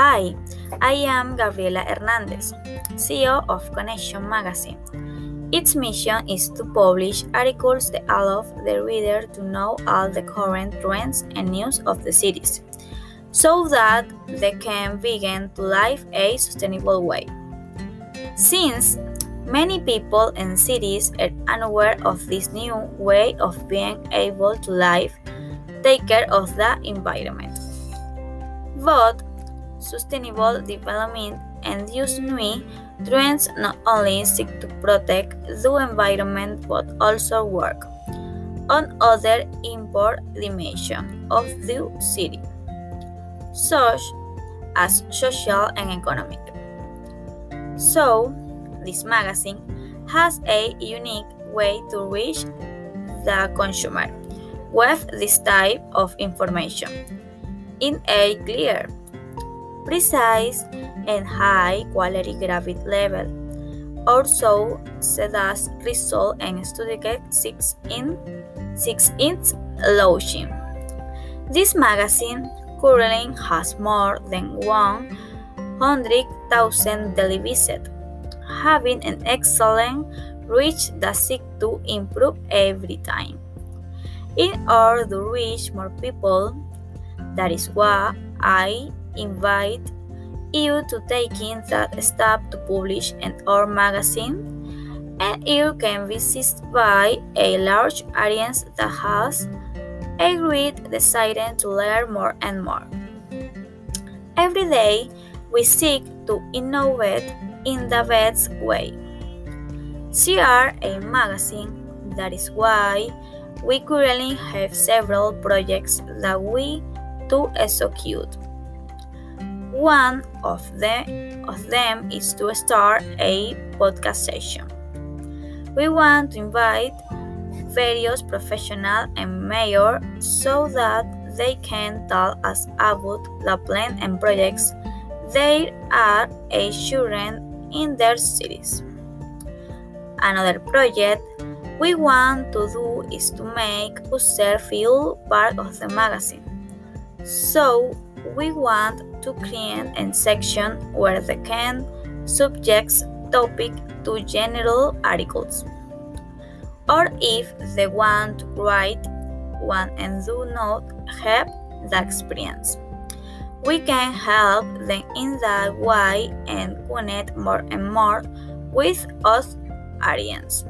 Hi, I am Gabriela Hernandez, CEO of Connection Magazine. Its mission is to publish articles that allow the reader to know all the current trends and news of the cities, so that they can begin to live a sustainable way. Since many people in cities are unaware of this new way of being able to live, take care of the environment. But sustainable development and use new trends not only seek to protect the environment but also work on other important dimensions of the city, such as social and economic. So, this magazine has a unique way to reach the consumer with this type of information in a clear precise, and high quality graphic level. Also, does result in studied 6 in 6 inch launching. This magazine currently has more than 100,000 daily visits, having an excellent reach that seek to improve every time. In order to reach more people, that is why I invite you to take in that step to publish in our magazine and you can be assisted by a large audience that has a great desire to learn more and more. Every day, we seek to innovate in the best way. CR a magazine, that is why we currently have several projects that we to execute. One of, the, of them is to start a podcast session. We want to invite various professionals and mayors so that they can tell us about the plan and projects they are assuring in their cities. Another project we want to do is to make users feel part of the magazine. So we want to create a section where they can subject topic to general articles. Or if they want to write one and do not have the experience. We can help them in that way and connect more and more with us audience.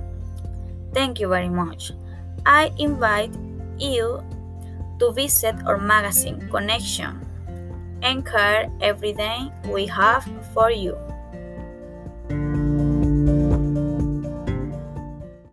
Thank you very much. I invite you to visit our magazine Connection care everything we have for you.